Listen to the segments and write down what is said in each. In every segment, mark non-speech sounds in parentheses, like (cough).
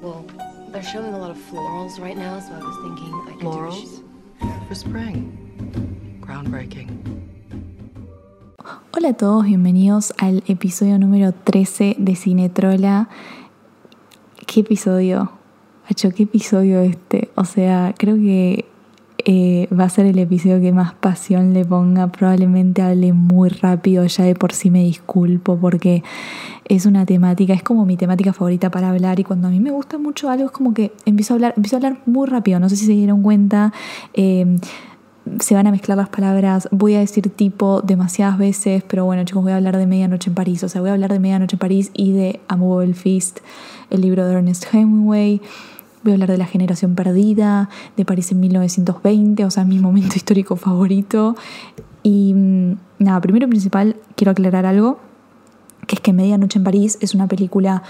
Well, they're showing a lot of florals right now, so I was thinking I could Florals? For spring. Groundbreaking. Hola a todos, bienvenidos al episodio número 13 de Cinetrola. ¿Qué episodio? Hacho, ¿qué episodio este? O sea, creo que eh, va a ser el episodio que más pasión le ponga. Probablemente hable muy rápido, ya de por sí me disculpo porque es una temática, es como mi temática favorita para hablar y cuando a mí me gusta mucho algo es como que empiezo a hablar, empiezo a hablar muy rápido, no sé si se dieron cuenta. Eh, se van a mezclar las palabras, voy a decir tipo demasiadas veces, pero bueno chicos, voy a hablar de Medianoche en París, o sea, voy a hablar de Medianoche en París y de A Movable Feast, el libro de Ernest Hemingway, voy a hablar de La Generación Perdida, de París en 1920, o sea, mi momento (laughs) histórico favorito. Y mm, nada, primero y principal, quiero aclarar algo, que es que Medianoche en París es una película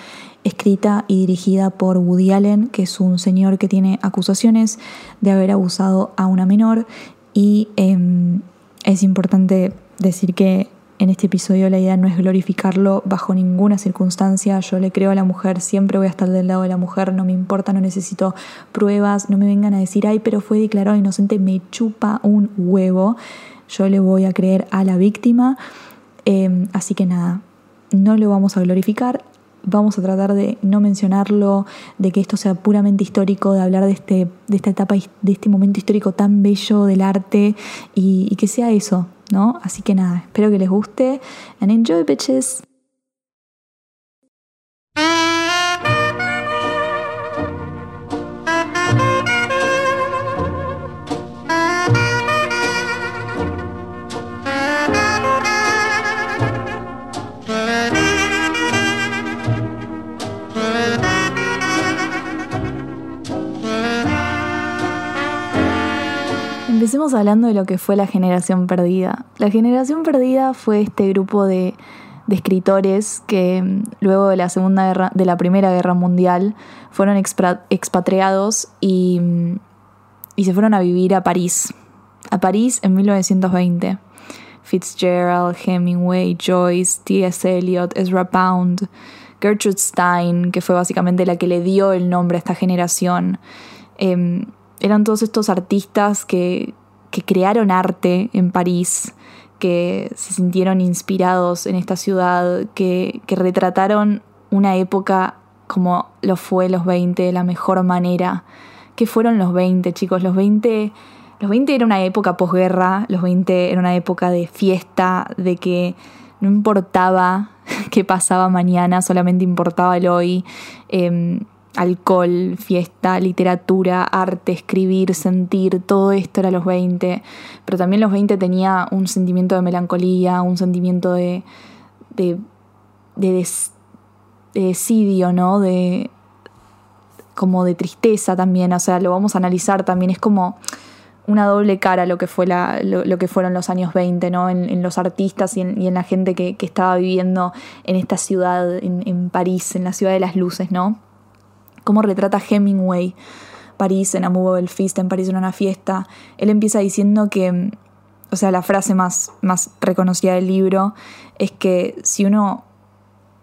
escrita y dirigida por Woody Allen, que es un señor que tiene acusaciones de haber abusado a una menor y em, es importante decir que en este episodio la idea no es glorificarlo bajo ninguna circunstancia. Yo le creo a la mujer, siempre voy a estar del lado de la mujer, no me importa, no necesito pruebas, no me vengan a decir, ay, pero fue declarado inocente, me chupa un huevo. Yo le voy a creer a la víctima. Em, así que nada, no lo vamos a glorificar, vamos a tratar de no mencionarlo, de que esto sea puramente histórico, de hablar de, este, de esta etapa, de este momento histórico tan bello del arte y, y que sea eso, ¿no? Así que nada, espero que les guste and enjoy bitches. Empecemos hablando de lo que fue la generación perdida. La generación perdida fue este grupo de, escritores que mm, luego de la segunda guerra, de la primera guerra mundial, fueron expatriados y, mm, y se fueron a vivir a París. A París en 1920. Fitzgerald, Hemingway, Joyce, T.S. Eliot, Ezra Pound, Gertrude Stein, que fue básicamente la que le dio el nombre a esta generación. Eh, eran todos estos artistas que, que crearon arte en París, que se sintieron inspirados en esta ciudad, que, que retrataron una época como lo fue los 20 de la mejor manera. ¿Qué fueron los 20, chicos? Los 20, los 20 era una época posguerra, los 20 era una época de fiesta, de que no importaba (laughs) qué pasaba mañana, solamente importaba el hoy. Eh, alcohol, fiesta, literatura, arte, escribir, sentir, todo esto era los 20, pero también los 20 tenía un sentimiento de melancolía, un sentimiento de, de, de, des, de desidio, ¿no? De, como de tristeza también, o sea, lo vamos a analizar también, es como una doble cara lo que, fue la, lo, que fueron los años 20, ¿no? En, en los artistas y en, y en, la gente que, que, estaba viviendo en esta ciudad, en, en París, en la ciudad de las luces, ¿no? Cómo retrata Hemingway París en A Movable Feast, en París en una fiesta. Él empieza diciendo que, o sea, la frase más, más reconocida del libro es que si uno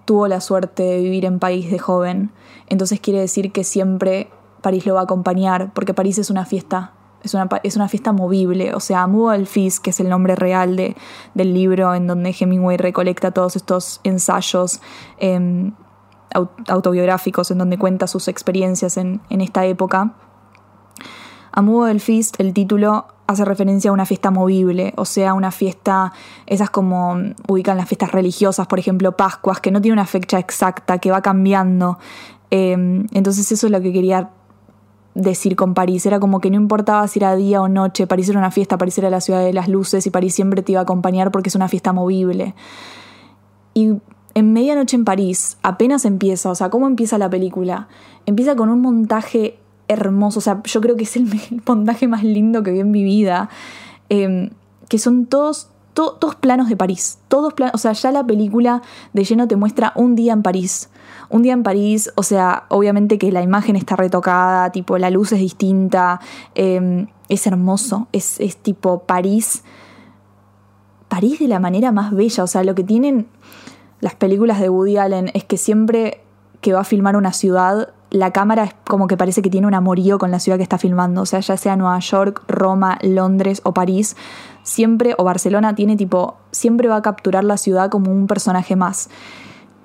tuvo la suerte de vivir en París de joven, entonces quiere decir que siempre París lo va a acompañar, porque París es una fiesta, es una, es una fiesta movible. O sea, Movable Feast, que es el nombre real de, del libro en donde Hemingway recolecta todos estos ensayos. Eh, autobiográficos en donde cuenta sus experiencias en, en esta época. A del Feast, el título hace referencia a una fiesta movible, o sea, una fiesta, esas como ubican las fiestas religiosas, por ejemplo, Pascuas, que no tiene una fecha exacta, que va cambiando. Eh, entonces eso es lo que quería decir con París, era como que no importaba si era día o noche, París era una fiesta, París era la ciudad de las luces y París siempre te iba a acompañar porque es una fiesta movible. Y en Medianoche en París apenas empieza, o sea, ¿cómo empieza la película? Empieza con un montaje hermoso, o sea, yo creo que es el, montaje más lindo que vi en mi vida, eh, que son todos, to, todos planos de París, todos planos, o sea, ya la película de lleno te muestra un día en París, un día en París, o sea, obviamente que la imagen está retocada, tipo, la luz es distinta, eh, es hermoso, es, es tipo París, París de la manera más bella, o sea, lo que tienen las películas de Woody Allen es que siempre que va a filmar una ciudad la cámara es como que parece que tiene un amorío con la ciudad que está filmando, o sea, ya sea Nueva York, Roma, Londres o París, siempre, o Barcelona, tiene tipo, siempre va a capturar la ciudad como un personaje más.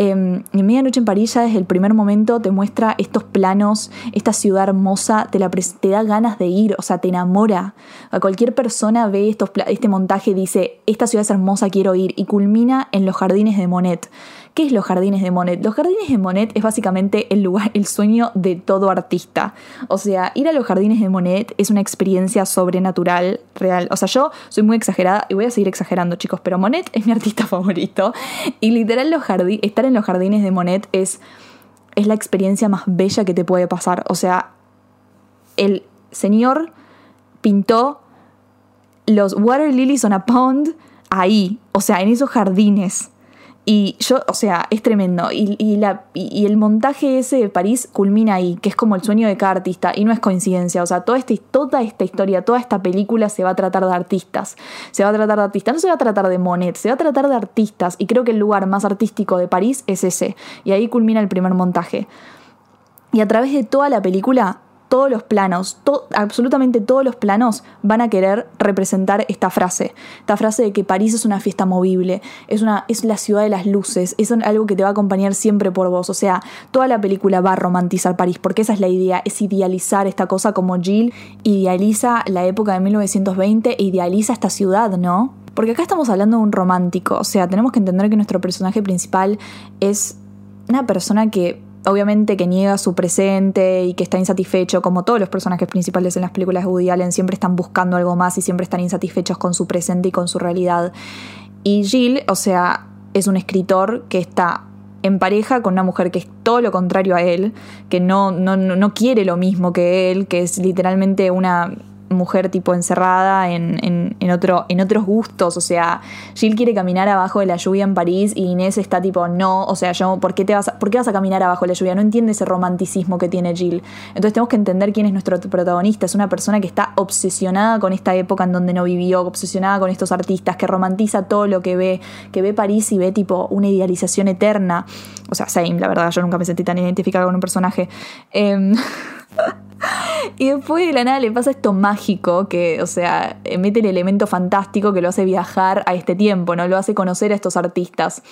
Eh, en Medianoche en París ya desde el primer momento te muestra estos planos, esta ciudad hermosa, te, la te da ganas de ir, o sea, te enamora. A cualquier persona ve estos este montaje y dice, esta ciudad es hermosa, quiero ir, y culmina en los jardines de Monet. ¿Qué es los jardines de Monet? Los jardines de Monet es básicamente el lugar, el sueño de todo artista. O sea, ir a los jardines de Monet es una experiencia sobrenatural, real. O sea, yo soy muy exagerada y voy a seguir exagerando, chicos, pero Monet es mi artista (laughs) favorito. Y literal, los estar en los jardines de Monet es, es la experiencia más bella que te puede pasar. O sea, el señor pintó los water lilies on a pond ahí, o sea, en esos jardines. Y yo, o sea, es tremendo. Y, la, y, el montaje ese de París culmina ahí, que es como el sueño de cada artista. Y no es coincidencia. O sea, toda esta, toda esta historia, toda esta película se va a tratar de artistas. Se va a tratar de artistas. No se va a tratar de Monet, se va a tratar de artistas. Y creo que el lugar más artístico de París es ese. Y ahí culmina el primer montaje. Y a través de toda la película todos los planos, absolutamente todos los planos van a querer representar esta frase. Esta frase de que París es una fiesta movible, es, una, es la ciudad de las luces, es algo que te va a acompañar siempre por vos. O sea, toda la película va a romantizar París, porque esa es la idea, es idealizar esta cosa como Jill idealiza la época de 1920 e idealiza esta ciudad, ¿no? Porque acá estamos hablando de un romántico, o sea, tenemos que entender que nuestro personaje principal es una persona que obviamente que niega su presente y que está insatisfecho, como todos los personajes principales en las películas de Woody Allen, siempre están buscando algo más y siempre están insatisfechos con su presente y con su realidad. Y Jill, o sea, es un escritor que está en pareja con una mujer que es todo lo contrario a él, que no, no, no quiere lo mismo que él, que es literalmente una mujer tipo encerrada en, en, otro, en otros gustos. O sea, Jill quiere caminar abajo de la lluvia en París y Inés está tipo, no, o sea, yo, ¿por qué, te vas a, ¿por qué vas a caminar abajo de la lluvia? No entiende ese romanticismo que tiene Jill. Entonces tenemos que entender quién es nuestro protagonista. Es una persona que está obsesionada con esta época en donde no vivió, obsesionada con estos artistas, que romantiza todo lo que ve, que ve París y ve tipo una idealización eterna. O sea, same, la verdad, yo nunca me sentí tan identificada con un personaje. Eh, (laughs) (laughs) y después de la nada le pasa esto mágico que, o sea, mete el elemento fantástico que lo hace viajar a este tiempo, ¿no? Lo hace conocer a estos artistas.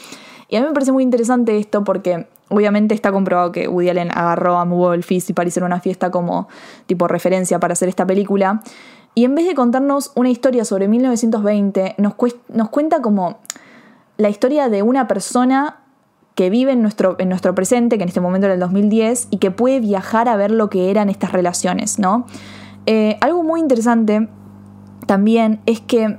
Y a mí me parece muy interesante esto porque obviamente está comprobado que Woody Allen agarró a Wolfis y para hacer una fiesta como tipo referencia para hacer esta película. Y en vez de contarnos una historia sobre 1920, nos, nos cuenta como la historia de una persona que vive en nuestro, en nuestro presente, que en este momento era el 2010, y que puede viajar a ver lo que eran estas relaciones, ¿no? Eh, algo muy interesante también es que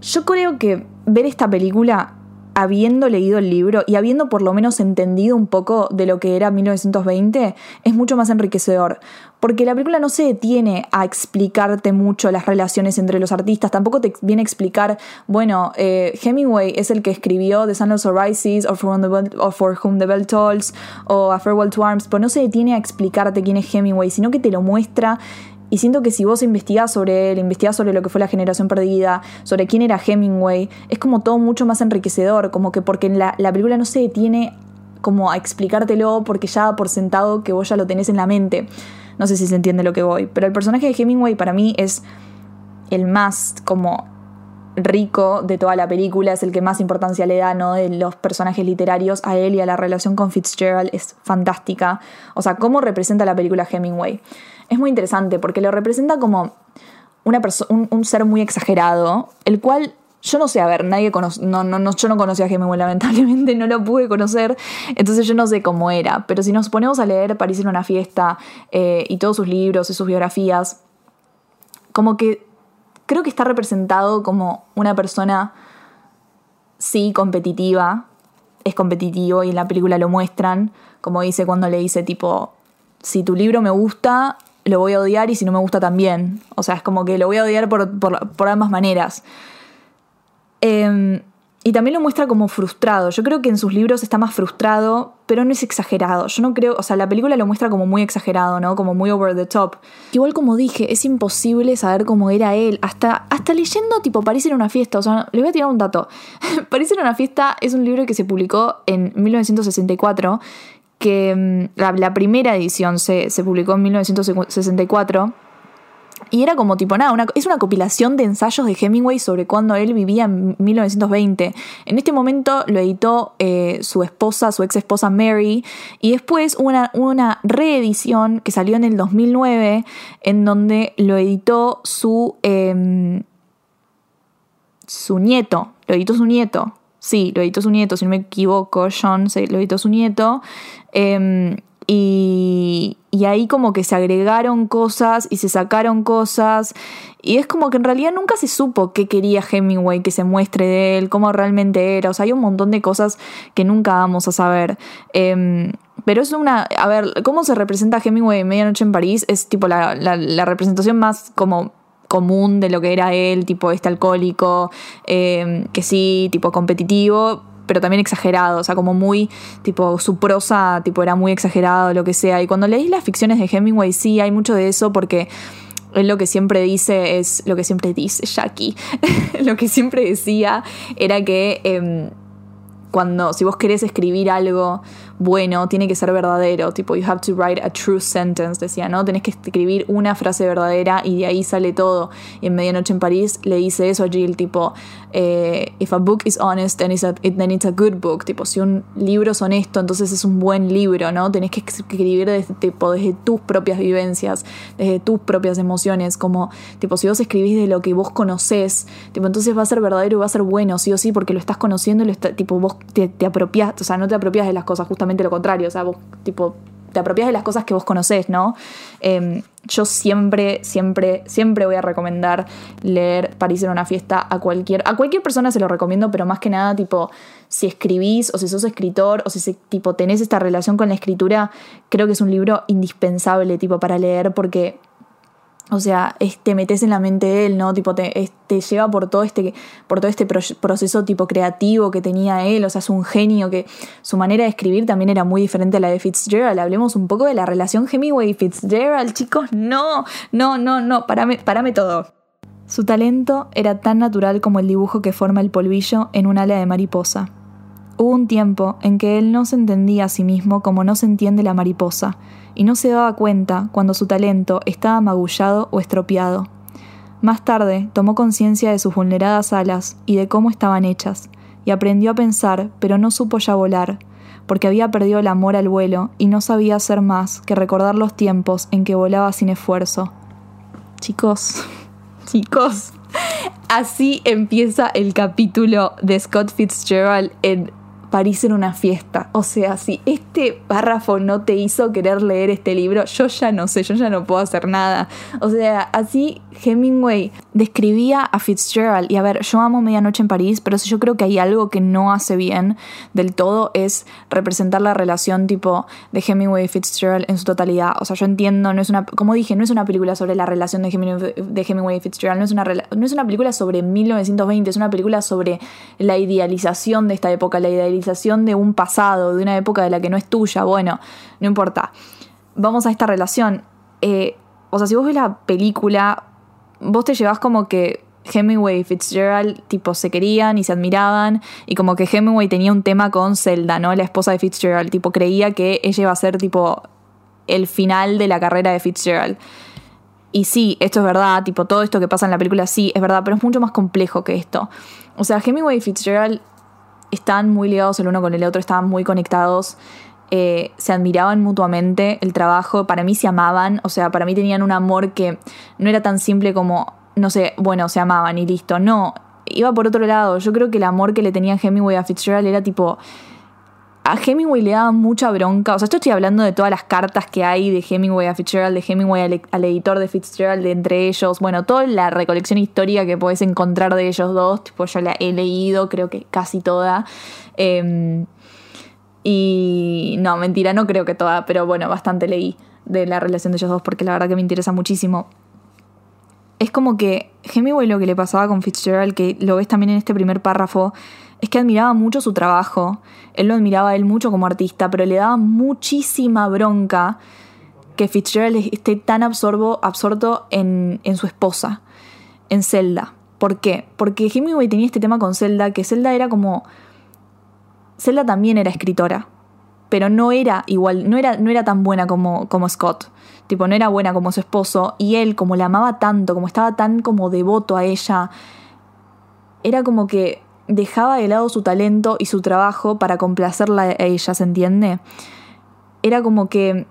yo creo que ver esta película habiendo leído el libro y habiendo por lo menos entendido un poco de lo que era 1920, es mucho más enriquecedor. Porque la película no se detiene a explicarte mucho las relaciones entre los artistas, tampoco te viene a explicar, bueno, eh, Hemingway es el que escribió The Sun Also Rises, For, For Whom the Bell Tolls, o A Farewell to Arms, pero no se detiene a explicarte quién es Hemingway, sino que te lo muestra y siento que si vos investigás sobre él, investigás sobre lo que fue la generación perdida, sobre quién era Hemingway, es como todo mucho más enriquecedor, como que porque la, la película no se detiene como a explicártelo porque ya por sentado que vos ya lo tenés en la mente. No sé si se entiende lo que voy, pero el personaje de Hemingway para mí es el más como rico de toda la película, es el que más importancia le da, ¿no? De los personajes literarios a él y a la relación con Fitzgerald es fantástica. O sea, cómo representa la película Hemingway es muy interesante porque lo representa como una un, un, ser muy exagerado, el cual yo no sé, a ver, nadie conoce, no, no, no, yo no conocía a Hemingway, (laughs) lamentablemente no lo pude conocer, entonces yo no sé cómo era, pero si nos ponemos a leer París en una fiesta eh, y todos sus libros y sus biografías, como que creo que está representado como una persona, sí, competitiva, es competitivo y en la película lo muestran, como dice cuando le dice tipo, si tu libro me gusta, lo voy a odiar y si no me gusta también. O sea, es como que lo voy a odiar por, ambas maneras. Em, y también lo muestra como frustrado. Yo creo que en sus libros está más frustrado, pero no es exagerado. Yo no creo, o sea, la película lo muestra como muy exagerado, ¿no? Como muy over the top. Igual como dije, es imposible saber cómo era él. Hasta, hasta leyendo, tipo, París en una fiesta. O sea, le voy a tirar un dato. (laughs) París en una fiesta es un libro que se publicó en 1964 que mm, la, la primera edición se, se publicó en 1964 y era como tipo nada, es una compilación de ensayos de Hemingway sobre cuando él vivía en 1920. En este momento lo editó eh, su esposa, su ex esposa Mary, y después una, una reedición que salió en el 2009 en donde lo editó su, em, su nieto, lo editó su nieto. Sí, lo editó su nieto, si no me equivoco, John, lo editó su nieto. Em, y, y ahí como que se agregaron cosas y se sacaron cosas. Y es como que en realidad nunca se supo qué quería Hemingway que se muestre de él, cómo realmente era. O sea, hay un montón de cosas que nunca vamos a saber. Em, pero es una. A ver, ¿cómo se representa Hemingway en Medianoche en París? Es tipo la, representación más como común de lo que era él, tipo este alcohólico, em, que sí, tipo competitivo, pero también exagerado, o sea, como muy, tipo, su prosa, tipo, era muy exagerado, lo que sea. Y cuando leís las ficciones de Hemingway, sí, hay mucho de eso porque él lo que siempre dice es, lo que siempre dice Jackie, (laughs) lo que siempre decía era que em, cuando, si vos querés escribir algo bueno, tiene que ser verdadero, tipo, you have to write a true sentence, decía, ¿no? Tenés que escribir una frase verdadera y de ahí sale todo. Y en Medianoche en París le dice eso a Jill, tipo, eh, if a book is honest, then it's, a, then it's a good book, tipo, si un libro es honesto, entonces es un buen libro, ¿no? Tenés que escribir desde, tipo, desde tus propias vivencias, desde tus propias emociones, como, tipo, si vos escribís de lo que vos conocés, tipo, entonces va a ser verdadero y va a ser bueno, sí o sí, porque lo estás conociendo y lo está, tipo, vos te, apropias, o sea, no te apropias de las cosas, justamente lo contrario, o sea, vos tipo te apropias de las cosas que vos conocés, ¿no? Em, yo siempre, siempre, siempre voy a recomendar leer París en una fiesta a cualquier, a cualquier persona se lo recomiendo, pero más que nada, tipo, si escribís o si sos escritor o si tipo tenés esta relación con la escritura, creo que es un libro indispensable, tipo, para leer porque o sea, te metes en la mente de él, ¿no? Tipo, te, te lleva por todo este, por todo este proceso tipo creativo que tenía él. O sea, es un genio que su manera de escribir también era muy diferente a la de Fitzgerald. Hablemos un poco de la relación Hemingway y Fitzgerald, chicos. No, no, no, no, parame, parame todo. Su talento era tan natural como el dibujo que forma el polvillo en un ala de mariposa. Hubo un tiempo en que él no se entendía a sí mismo como no se entiende la mariposa y no se daba cuenta cuando su talento estaba magullado o estropeado. Más tarde tomó conciencia de sus vulneradas alas y de cómo estaban hechas, y aprendió a pensar, pero no supo ya volar, porque había perdido el amor al vuelo y no sabía hacer más que recordar los tiempos en que volaba sin esfuerzo. Chicos, (laughs) chicos, así empieza el capítulo de Scott Fitzgerald en París en una fiesta. O sea, si este párrafo no te hizo querer leer este libro, yo ya no sé, yo ya no puedo hacer nada. O sea, así Hemingway describía a Fitzgerald. Y a ver, yo amo Medianoche en París, pero si yo creo que hay algo que no hace bien del todo es representar la relación tipo de Hemingway y Fitzgerald en su totalidad. O sea, yo entiendo, no es una, como dije, no es una película sobre la relación de Hemingway, y Fitzgerald, no es, una, no es una película sobre 1920, es una película sobre la idealización de esta época, la idealización de un pasado, de una época de la que no es tuya. Bueno, no importa. Vamos a esta relación. Eh, o sea, si vos ves la película, vos te llevas como que Hemingway y Fitzgerald tipo se querían y se admiraban y como que Hemingway tenía un tema con Zelda, ¿no? La esposa de Fitzgerald, tipo creía que ella iba a ser tipo el final de la carrera de Fitzgerald. Y sí, esto es verdad, tipo todo esto que pasa en la película sí, es verdad, pero es mucho más complejo que esto. O sea, Hemingway y Fitzgerald están muy ligados el uno con el otro, estaban muy conectados, eh, se admiraban mutuamente el trabajo, para mí se amaban, o sea, para mí tenían un amor que no era tan simple como, no sé, bueno, se amaban y listo, no, iba por otro lado, yo creo que el amor que le tenían Hemingway a Fitzgerald era tipo a Hemingway le daba mucha bronca. O sea, esto estoy hablando de todas las cartas que hay de Hemingway a Fitzgerald, de Hemingway al, editor de Fitzgerald, de entre ellos. Bueno, toda la recolección histórica que podés encontrar de ellos dos. Tipo, yo la he leído, creo que casi toda. Em, y no, mentira, no creo que toda, pero bueno, bastante leí de la relación de ellos dos porque la verdad que me interesa muchísimo. Es como que Hemingway lo que le pasaba con Fitzgerald, que lo ves también en este primer párrafo, es que admiraba mucho su trabajo, él lo admiraba a él mucho como artista, pero le daba muchísima bronca que Fitzgerald esté tan absorto en, en su esposa, en Zelda. ¿Por qué? Porque Hemingway tenía este tema con Zelda, que Zelda era como... Zelda también era escritora. pero no era igual, no era, no era tan buena como, como Scott. Tipo, no era buena como su esposo. Y él, como la amaba tanto, como estaba tan como devoto a ella, era como que dejaba de lado su talento y su trabajo para complacerla a ella, ¿se entiende? Era como que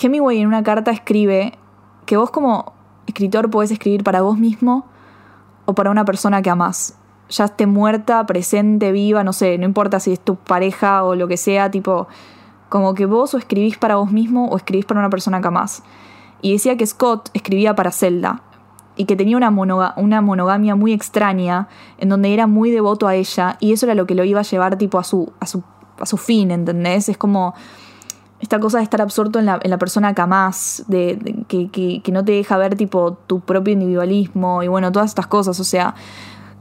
Hemingway en una carta escribe que vos como escritor podés escribir para vos mismo o para una persona que amás. Ya esté muerta, presente, viva, no sé, no importa si es tu pareja o lo que sea, tipo, como que vos o escribís para vos mismo o escribís para una persona que amás. Y decía que Scott escribía para Zelda y que tenía una, una monogamia muy extraña en donde era muy devoto a ella y eso era lo que lo iba a llevar tipo a su, a su, a su fin, ¿entendés? Es como esta cosa de estar absorto en la, en la persona que amás, de, que, que, que, no te deja ver tipo tu propio individualismo y bueno, todas estas cosas, o sea,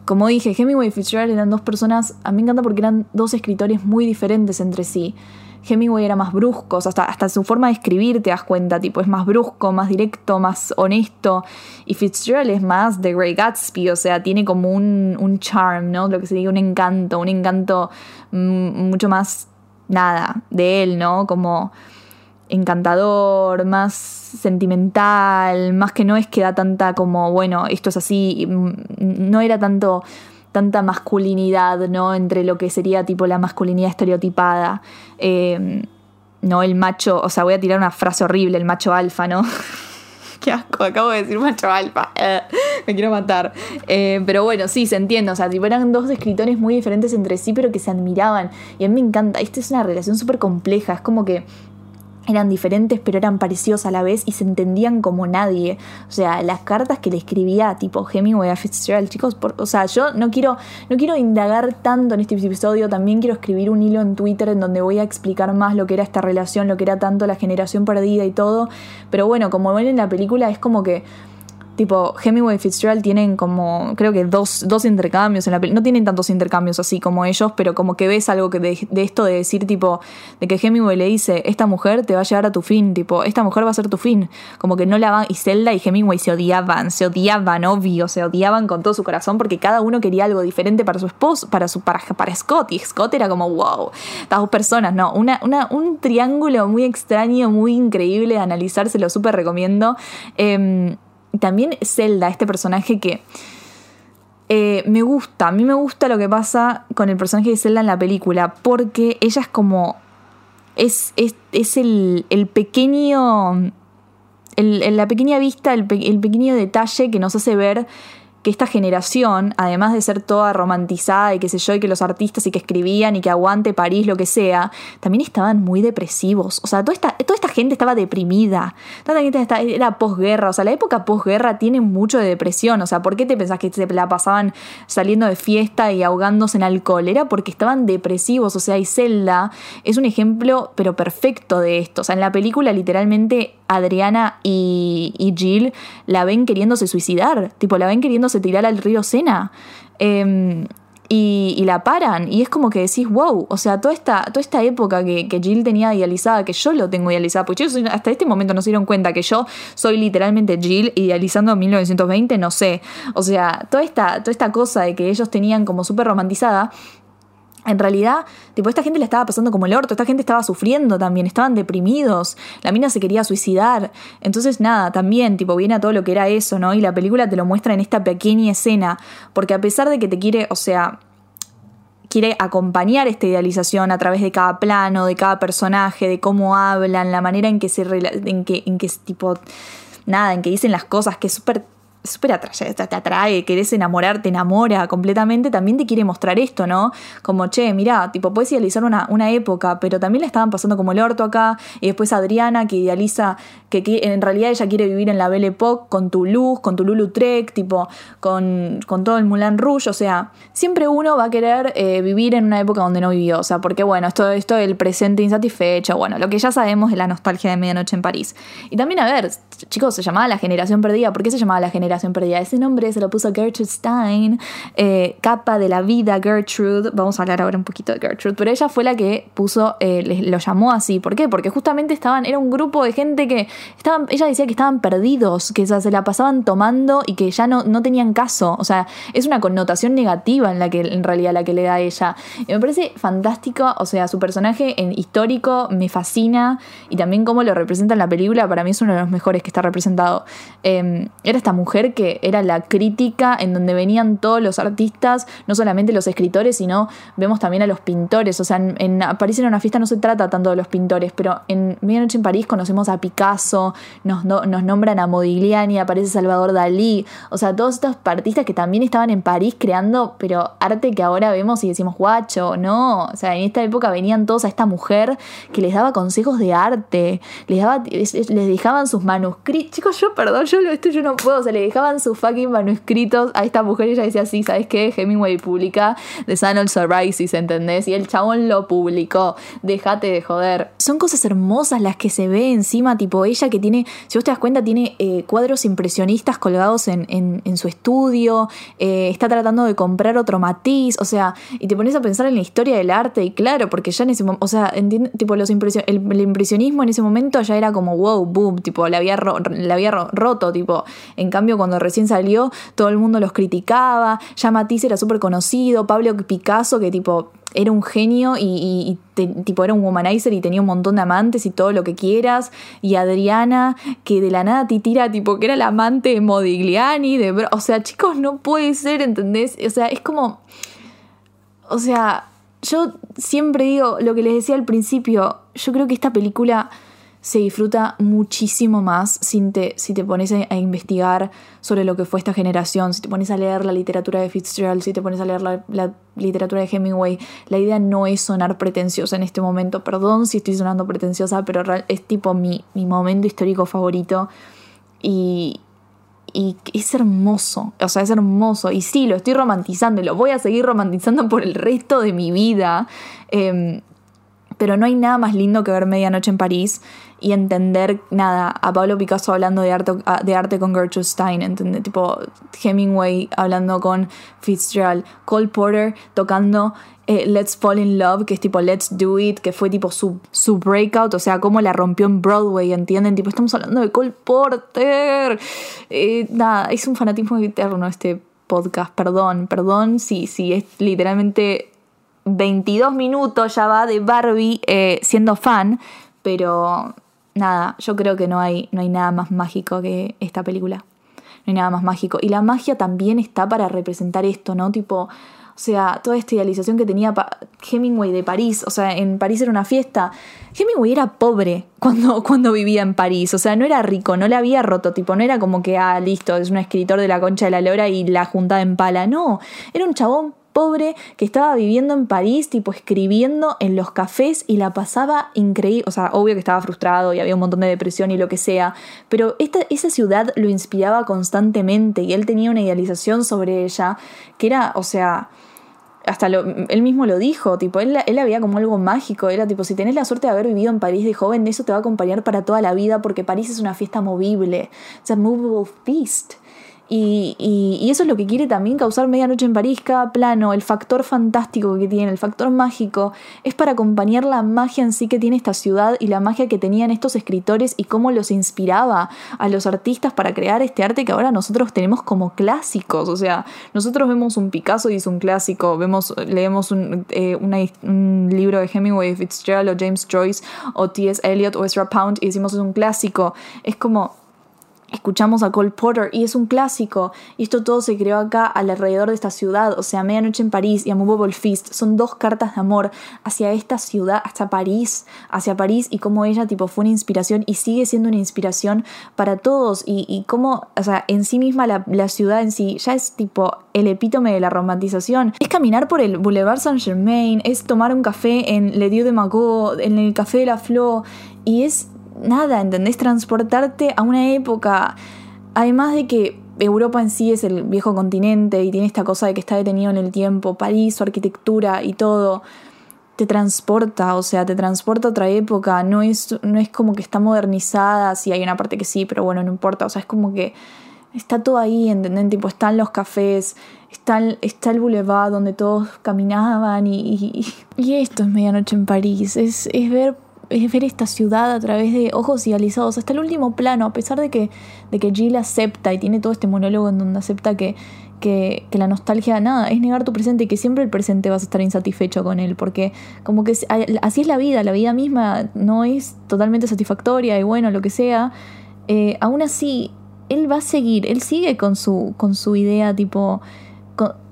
como dije, Hemingway y Fitzgerald eran dos personas, a mí me encanta porque eran dos escritores muy diferentes entre sí. Hemingway era más brusco, hasta, hasta su forma de escribir te das cuenta, tipo, es más brusco, más directo, más honesto. Y Fitzgerald es más de Grey Gatsby, o sea, tiene como un, un charm, ¿no? Lo que se diga, un encanto, un encanto mm, mucho más nada de él, ¿no? Como encantador, más sentimental, más que no es que da tanta como, bueno, esto es así, mm, no era tanto tanta masculinidad, ¿no? Entre lo que sería tipo la masculinidad estereotipada. Eh, no, el macho, o sea, voy a tirar una frase horrible, el macho alfa, ¿no? (laughs) Qué asco, acabo de decir macho alfa. Eh, me quiero matar. Eh, pero bueno, sí, se entiende. O sea, tipo, eran dos escritores muy diferentes entre sí, pero que se admiraban. Y a mí me encanta. Esta es una relación súper compleja. Es como que eran diferentes pero eran parecidos a la vez y se entendían como nadie. O sea, las cartas que le escribía tipo Hemingway a Fitzgerald, chicos, o sea, yo no quiero, no quiero indagar tanto en este episodio, también quiero escribir un hilo en Twitter en donde voy a explicar más lo que era esta relación, lo que era tanto la generación perdida y todo. Pero bueno, como ven en la película es como que Tipo, Hemingway y Fitzgerald tienen como, creo que dos, dos intercambios en la película. No tienen tantos intercambios así como ellos, pero como que ves algo que de, esto de decir, tipo, de que Hemingway le dice, esta mujer te va a llevar a tu fin, tipo, esta mujer va a ser tu fin. Como que no la van. Y Zelda y Hemingway se odiaban, se odiaban, obvio, se odiaban con todo su corazón porque cada uno quería algo diferente para su esposo, para, su, para, para Scott. Y Scott era como, wow, estas dos personas, no. Una, una, un triángulo muy extraño, muy increíble de analizarse, lo súper recomiendo. Eh, también Zelda, este personaje que eh, me gusta, a mí me gusta lo que pasa con el personaje de Zelda en la película, porque ella es como, es, es, el, el, pequeño, el, la pequeña vista, el, el pequeño detalle que nos hace ver que esta generación, además de ser toda romantizada y qué sé yo, y que los artistas y que escribían y que aguante París, lo que sea, también estaban muy depresivos. O sea, toda esta, toda esta gente estaba deprimida. Toda gente era posguerra. O sea, la época posguerra tiene mucho de depresión. O sea, ¿por qué te pensás que se la pasaban saliendo de fiesta y ahogándose en alcohol? Era porque estaban depresivos. O sea, y Zelda es un ejemplo, pero perfecto de esto. O sea, en la película literalmente Adriana y, Jill la ven queriéndose suicidar. Tipo, la ven queriéndose tirar al río Sena. Em, y, la paran. Y es como que decís, wow, o sea, toda esta, toda esta época que, que, Jill tenía idealizada, que yo lo tengo idealizada, porque ellos hasta este momento no se dieron cuenta que yo soy literalmente Jill idealizando 1920, no sé. O sea, toda esta, toda esta cosa de que ellos tenían como súper romantizada, en realidad, tipo, esta gente le estaba pasando como el orto, esta gente estaba sufriendo también, estaban deprimidos, la mina se quería suicidar. Entonces, nada, también, tipo, viene a todo lo que era eso, ¿no? Y la película te lo muestra en esta pequeña escena, porque a pesar de que te quiere, o sea, quiere acompañar esta idealización a través de cada plano, de cada personaje, de cómo hablan, la manera en que se, en que, en que, tipo, nada, en que dicen las cosas, que es súper súper atrae, te atrae, querés enamorar, te enamora completamente, también te quiere mostrar esto, ¿no? Como, che, mirá, tipo, puedes idealizar una, una época, pero también le estaban pasando como el orto acá, y después Adriana, que idealiza, que, en realidad ella quiere vivir en la Belle Époque con tu luz, con Trek, tipo, con, con todo el Moulin Rouge, o sea, siempre uno va a querer eh, vivir en una época donde no vivió, o sea, porque bueno, esto, esto del presente insatisfecho, bueno, lo que ya sabemos de la nostalgia de Medianoche en París. Y también, a ver, chicos, se llamaba la generación perdida, ¿por qué se llamaba la generación perdida. Ese nombre se lo puso Gertrude Stein, eh, capa de la vida Gertrude. Vamos a hablar ahora un poquito de Gertrude, pero ella fue la que puso, eh, lo llamó así. ¿Por qué? Porque justamente estaban, era un grupo de gente que estaban, ella decía que estaban perdidos, que se la pasaban tomando y que ya no, no tenían caso. O sea, es una connotación negativa en la que en realidad la que le da a ella. Y me parece fantástico, o sea, su personaje en histórico me fascina y también cómo lo representa en la película, para mí es uno de los mejores que está representado. Em, era esta mujer que era la crítica en donde venían todos los artistas, no solamente los escritores, sino vemos también a los pintores. O sea, en, París en una fiesta no se trata tanto de los pintores, pero en Medianoche en París conocemos a Picasso, nos, nos nombran a Modigliani, aparece Salvador Dalí, o sea, todos estos artistas que también estaban en París creando, pero arte que ahora vemos y decimos, guacho, no, o sea, en esta época venían todos a esta mujer que les daba consejos de arte, les, daba, les, dejaban sus manuscritos, chicos, yo perdón, yo esto yo no puedo, o sea, dejaban sus fucking manuscritos a esta mujer y ella decía, sí, ¿sabes qué? Hemingway publica The Sun Also Rises, ¿entendés? Y el chabón lo publicó, déjate de joder. Son cosas hermosas las que se ve encima, tipo ella que tiene, si vos te das cuenta, tiene eh, cuadros impresionistas colgados en, en, su estudio, eh, está tratando de comprar otro matiz, o sea, y te pones a pensar en la historia del arte y claro, porque ya en ese momento, o sea, tipo los impresion el, impresionismo en ese momento ya era como wow, boom, tipo, la había, había roto, tipo, en cambio cuando recién salió todo el mundo los criticaba, ya Matisse era súper conocido, Pablo Picasso que tipo era un genio y, tipo era un womanizer y tenía un montón de amantes y todo lo que quieras. Y Adriana, que de la nada te tira, tipo, que era la amante de Modigliani. O sea, chicos, no puede ser, ¿entendés? O sea, es como... O sea, yo siempre digo lo que les decía al principio, yo creo que esta película se disfruta muchísimo más si te, si te pones a, investigar sobre lo que fue esta generación, si te pones a leer la literatura de Fitzgerald, si te pones a leer la, literatura de Hemingway. La idea no es sonar pretenciosa en este momento, perdón si estoy sonando pretenciosa, pero es tipo mi, mi momento histórico favorito y, y es hermoso, o sea, es hermoso. Y sí, lo estoy romantizando y lo voy a seguir romantizando por el resto de mi vida. Em, pero no hay nada más lindo que ver Medianoche en París y entender nada a Pablo Picasso hablando de arte, de arte con Gertrude Stein, ¿entendés? tipo Hemingway hablando con Fitzgerald, Cole Porter tocando eh, Let's Fall in Love, que es tipo Let's Do It, que fue tipo su, su breakout, o sea, cómo la rompió en Broadway, ¿entienden? Tipo, estamos hablando de Cole Porter. Eh, nada, es un fanatismo eterno este podcast, perdón, perdón, sí, sí, es literalmente 22 minutos ya va de Barbie eh, siendo fan, pero nada, yo creo que no hay, no hay nada más mágico que esta película. No hay nada más mágico. Y la magia también está para representar esto, ¿no? Tipo, o sea, toda esta idealización que tenía Hemingway de París, o sea, en París era una fiesta. Hemingway era pobre cuando, (laughs) cuando vivía en París, o sea, no era rico, no le había roto, tipo, no era como que, ah, listo, es un escritor de la concha de la lora y la junta en pala, no, era un chabón pobre que estaba viviendo en París, tipo escribiendo en los cafés y la pasaba increíble. O sea, obvio que estaba frustrado y había un montón de depresión y lo que sea, pero esta, esa ciudad lo inspiraba constantemente y él tenía una idealización sobre ella que era, o sea, hasta lo, él mismo lo dijo, tipo, él, él había como algo mágico, era tipo, si tenés la suerte de haber vivido en París de joven, eso te va a acompañar para toda la vida porque París es una fiesta movible, it's a movable feast. Y, eso es lo que quiere también causar Medianoche en París, cada plano, el factor fantástico que tiene, el factor mágico, es para acompañar la magia en sí que tiene esta ciudad y la magia que tenían estos escritores y cómo los inspiraba a los artistas para crear este arte que ahora nosotros tenemos como clásicos. O sea, nosotros vemos un Picasso y es un clásico, vemos, leemos un, eh, un libro de Hemingway, Fitzgerald o James Joyce o T.S. Eliot o Ezra Pound y decimos es un clásico. Es como escuchamos a Cole Porter y es un clásico y esto todo se creó acá alrededor de esta ciudad, o sea, Medianoche en París y A Movable Feast son dos cartas de amor hacia esta ciudad, hasta París, hacia París y cómo ella tipo fue una inspiración y sigue siendo una inspiración para todos y, y cómo, o sea, en sí misma la, la ciudad en sí ya es tipo el epítome de la romantización. Es caminar por el Boulevard Saint Germain, es tomar un café en Le Dieu de Magot, en el Café de la Flor y es nada, ¿entendés? Transportarte a una época, además de que Europa en sí es el viejo continente y tiene esta cosa de que está detenido en el tiempo, París, su arquitectura y todo, te transporta, o sea, te transporta a otra época, no es, no es como que está modernizada, sí hay una parte que sí, pero bueno, no importa, o sea, es como que está todo ahí, ¿entendés? Tipo, están los cafés, está el, está el boulevard donde todos caminaban y, y, esto es Medianoche en París, es, es ver es ver esta ciudad a través de ojos idealizados, hasta el último plano, a pesar de que, de que Jill acepta y tiene todo este monólogo en donde acepta que, que, que, la nostalgia, nada, es negar tu presente y que siempre el presente vas a estar insatisfecho con él, porque como que así es la vida, la vida misma no es totalmente satisfactoria y bueno, lo que sea, eh, aún así, él va a seguir, él sigue con su, con su idea tipo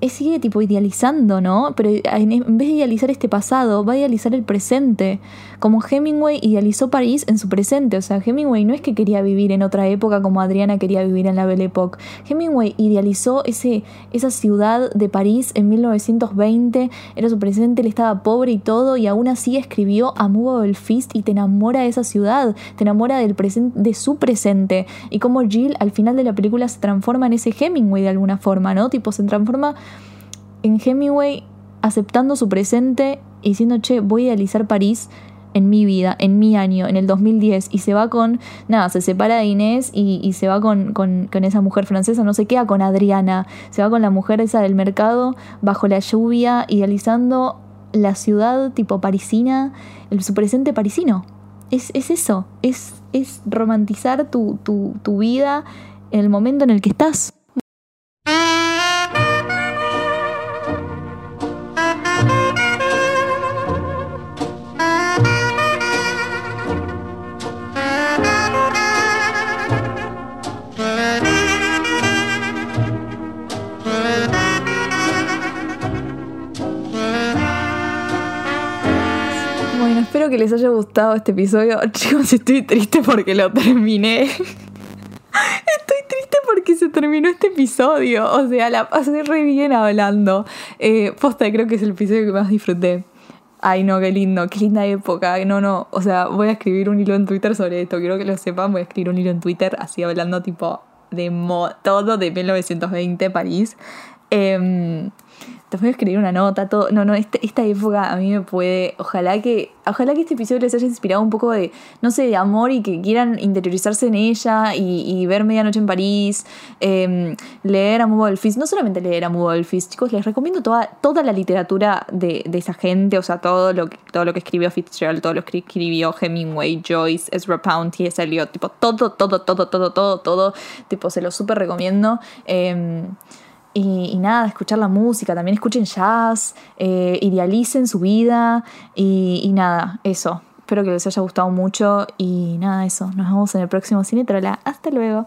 sigue tipo idealizando, ¿no? Pero en vez de idealizar este pasado, va a idealizar el presente. Como Hemingway idealizó París en su presente. O sea, Hemingway no es que quería vivir en otra época como Adriana quería vivir en la Belle Époque. Hemingway idealizó ese, esa ciudad de París en 1920. Era su presente, él estaba pobre y todo, y aún así escribió Movable Feast y te enamora de esa ciudad, te enamora del de su presente. Y como Jill al final de la película se transforma en ese Hemingway de alguna forma, ¿no? Tipo, se transforma en Hemingway aceptando su presente y diciendo, che, voy a idealizar París en mi vida, en mi año, en el 2010, y se va con, nada, se separa de Inés y, se va con, con, esa mujer francesa, no se queda con Adriana, se va con la mujer esa del mercado, bajo la lluvia, idealizando la ciudad tipo parisina, el, su presente parisino. Es, es eso, es, es romantizar tu, tu, tu vida en el momento en el que estás. Les haya gustado este episodio. (laughs) Chicos, estoy triste porque lo terminé. (laughs) Estoy triste porque se terminó este episodio. O sea, la pasé re bien hablando. Eh, posta, creo que es el episodio que más disfruté. Ay, no, qué lindo, qué linda época. No, no, o sea, voy a escribir un hilo en Twitter sobre esto. Quiero que lo sepan. Voy a escribir un hilo en Twitter así hablando tipo de todo de 1920 París. Eh, te voy a escribir una nota, todo. No, no, este, esta época a mí me puede. Ojalá que. Ojalá que este episodio les haya inspirado un poco de, no sé, de amor y que quieran interiorizarse en ella y, ver Medianoche en París, em, leer a Fist. No solamente leer a Fist, chicos, les recomiendo toda, toda la literatura de, esa gente, o sea, todo lo, todo lo que escribió Fitzgerald, todo lo que escribió Hemingway, Joyce, Ezra Pound, T.S. Eliot, tipo, todo, todo, todo, todo, todo, todo, tipo, se lo súper recomiendo. Eh, y, nada, escuchar la música, también escuchen jazz, eh, idealicen su vida y, y, nada, eso. Espero que les haya gustado mucho y nada, eso. Nos vemos en el próximo Cine Trola. Hasta luego.